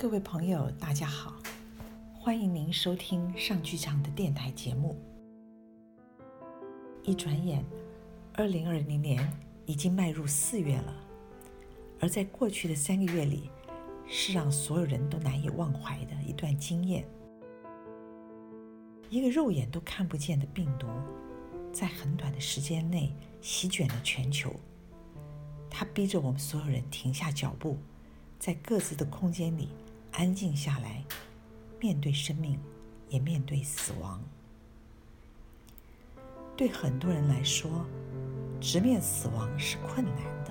各位朋友，大家好，欢迎您收听上剧场的电台节目。一转眼，二零二零年已经迈入四月了，而在过去的三个月里，是让所有人都难以忘怀的一段经验。一个肉眼都看不见的病毒，在很短的时间内席卷了全球，它逼着我们所有人停下脚步，在各自的空间里。安静下来，面对生命，也面对死亡。对很多人来说，直面死亡是困难的。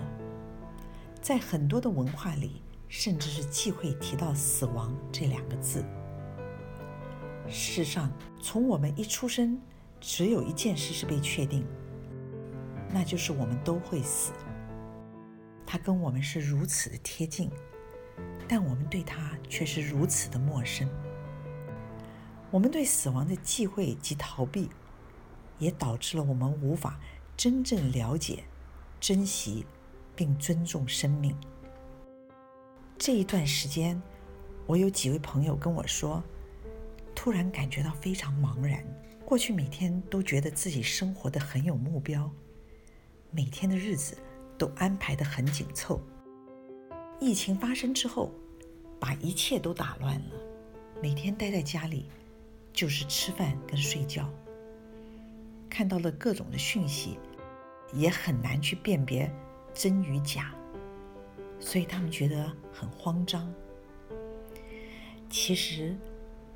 在很多的文化里，甚至是忌讳提到死亡这两个字。事实上，从我们一出生，只有一件事是被确定，那就是我们都会死。它跟我们是如此的贴近。但我们对它却是如此的陌生。我们对死亡的忌讳及逃避，也导致了我们无法真正了解、珍惜并尊重生命。这一段时间，我有几位朋友跟我说，突然感觉到非常茫然。过去每天都觉得自己生活的很有目标，每天的日子都安排的很紧凑。疫情发生之后，把一切都打乱了。每天待在家里，就是吃饭跟睡觉。看到了各种的讯息，也很难去辨别真与假，所以他们觉得很慌张。其实，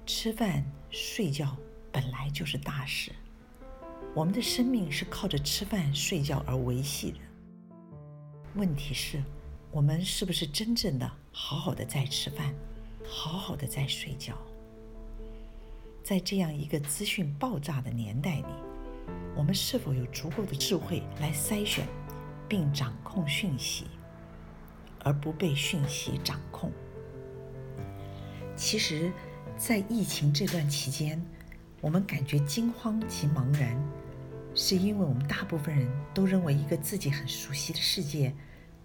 吃饭睡觉本来就是大事。我们的生命是靠着吃饭睡觉而维系的。问题是。我们是不是真正的好好的在吃饭，好好的在睡觉？在这样一个资讯爆炸的年代里，我们是否有足够的智慧来筛选并掌控讯息，而不被讯息掌控？其实，在疫情这段期间，我们感觉惊慌及茫然，是因为我们大部分人都认为一个自己很熟悉的世界。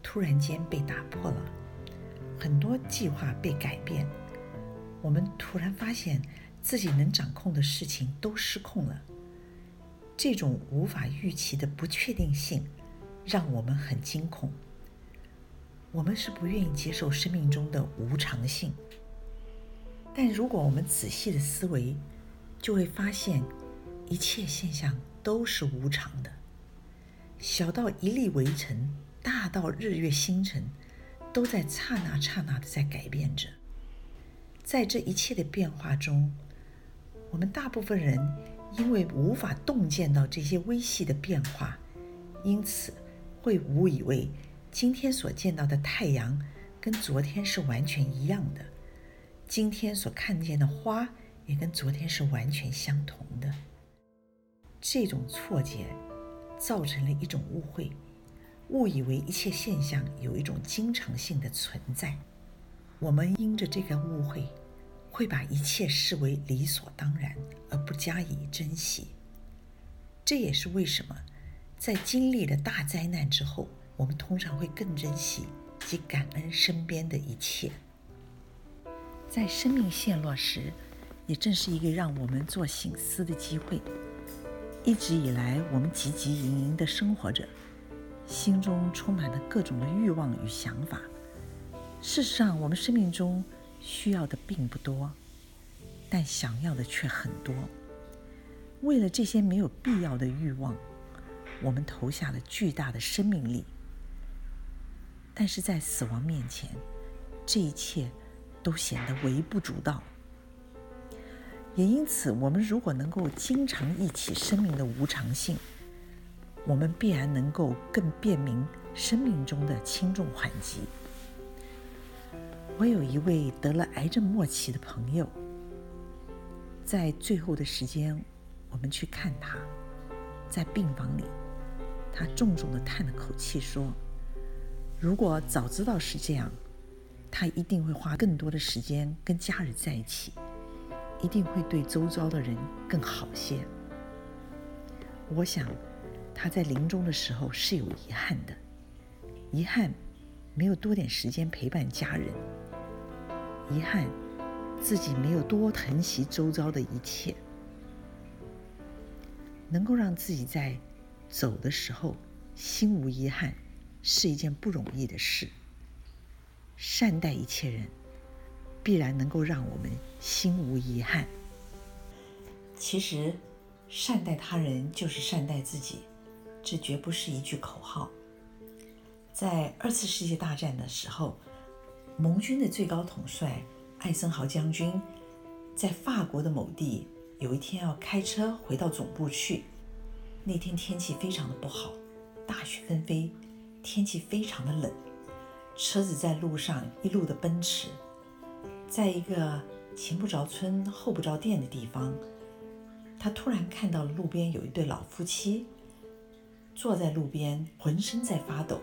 突然间被打破了，很多计划被改变，我们突然发现自己能掌控的事情都失控了。这种无法预期的不确定性，让我们很惊恐。我们是不愿意接受生命中的无常性，但如果我们仔细的思维，就会发现一切现象都是无常的，小到一粒微尘。大到日月星辰，都在刹那刹那的在改变着。在这一切的变化中，我们大部分人因为无法洞见到这些微细的变化，因此会误以为今天所见到的太阳跟昨天是完全一样的，今天所看见的花也跟昨天是完全相同的。这种错觉造成了一种误会。误以为一切现象有一种经常性的存在，我们因着这个误会，会把一切视为理所当然而不加以珍惜。这也是为什么，在经历了大灾难之后，我们通常会更珍惜及感恩身边的一切。在生命陷落时，也正是一个让我们做醒思的机会。一直以来，我们汲汲营营地生活着。心中充满了各种的欲望与想法。事实上，我们生命中需要的并不多，但想要的却很多。为了这些没有必要的欲望，我们投下了巨大的生命力。但是在死亡面前，这一切都显得微不足道。也因此，我们如果能够经常忆起生命的无常性，我们必然能够更辨明生命中的轻重缓急。我有一位得了癌症末期的朋友，在最后的时间，我们去看他，在病房里，他重重的叹了口气说：“如果早知道是这样，他一定会花更多的时间跟家人在一起，一定会对周遭的人更好些。”我想。他在临终的时候是有遗憾的，遗憾没有多点时间陪伴家人，遗憾自己没有多疼惜周遭的一切，能够让自己在走的时候心无遗憾，是一件不容易的事。善待一切人，必然能够让我们心无遗憾。其实，善待他人就是善待自己，这绝不是一句口号。在二次世界大战的时候，盟军的最高统帅艾森豪将军在法国的某地，有一天要开车回到总部去。那天天气非常的不好，大雪纷飞，天气非常的冷。车子在路上一路的奔驰，在一个前不着村后不着店的地方，他突然看到了路边有一对老夫妻坐在路边，浑身在发抖。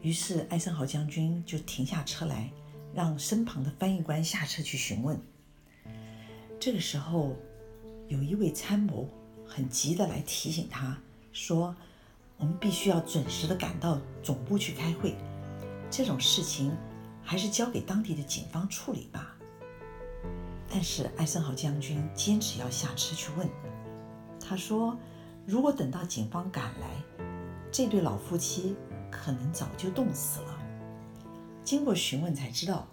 于是艾森豪将军就停下车来，让身旁的翻译官下车去询问。这个时候，有一位参谋很急的来提醒他说：“我们必须要准时的赶到总部去开会。”这种事情还是交给当地的警方处理吧。但是艾森豪将军坚持要下车去问。他说：“如果等到警方赶来，这对老夫妻可能早就冻死了。”经过询问才知道，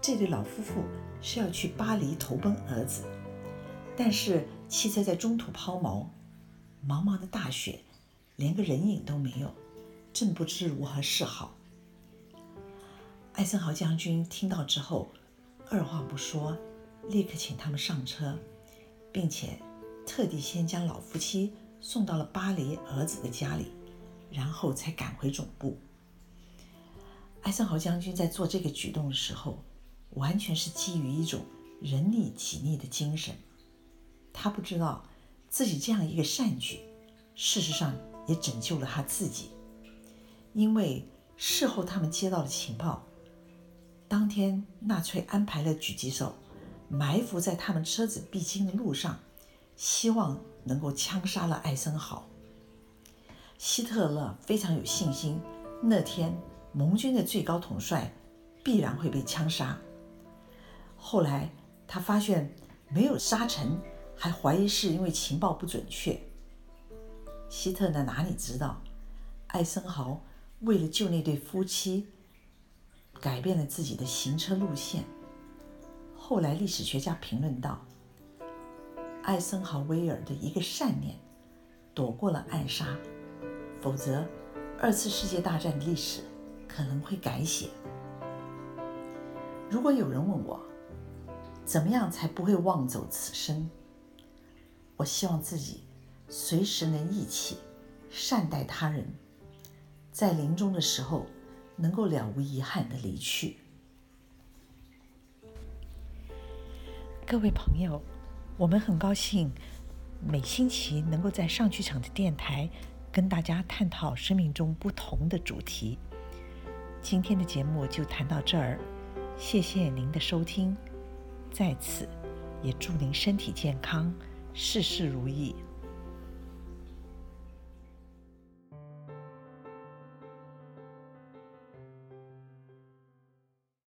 这对老夫妇是要去巴黎投奔儿子，但是汽车在中途抛锚，茫茫的大雪，连个人影都没有，正不知如何是好。艾森豪将军听到之后，二话不说，立刻请他们上车，并且特地先将老夫妻送到了巴黎儿子的家里，然后才赶回总部。艾森豪将军在做这个举动的时候，完全是基于一种人力己力的精神。他不知道自己这样一个善举，事实上也拯救了他自己，因为事后他们接到了情报。当天，纳粹安排了狙击手埋伏在他们车子必经的路上，希望能够枪杀了艾森豪。希特勒非常有信心，那天盟军的最高统帅必然会被枪杀。后来他发现没有杀成，还怀疑是因为情报不准确。希特勒哪里知道，艾森豪为了救那对夫妻。改变了自己的行车路线。后来，历史学家评论道：“艾森豪威尔的一个善念，躲过了暗杀，否则，二次世界大战的历史可能会改写。”如果有人问我，怎么样才不会忘走此生？我希望自己随时能义气，善待他人，在临终的时候。能够了无遗憾的离去。各位朋友，我们很高兴每星期能够在上剧场的电台跟大家探讨生命中不同的主题。今天的节目就谈到这儿，谢谢您的收听，在此也祝您身体健康，事事如意。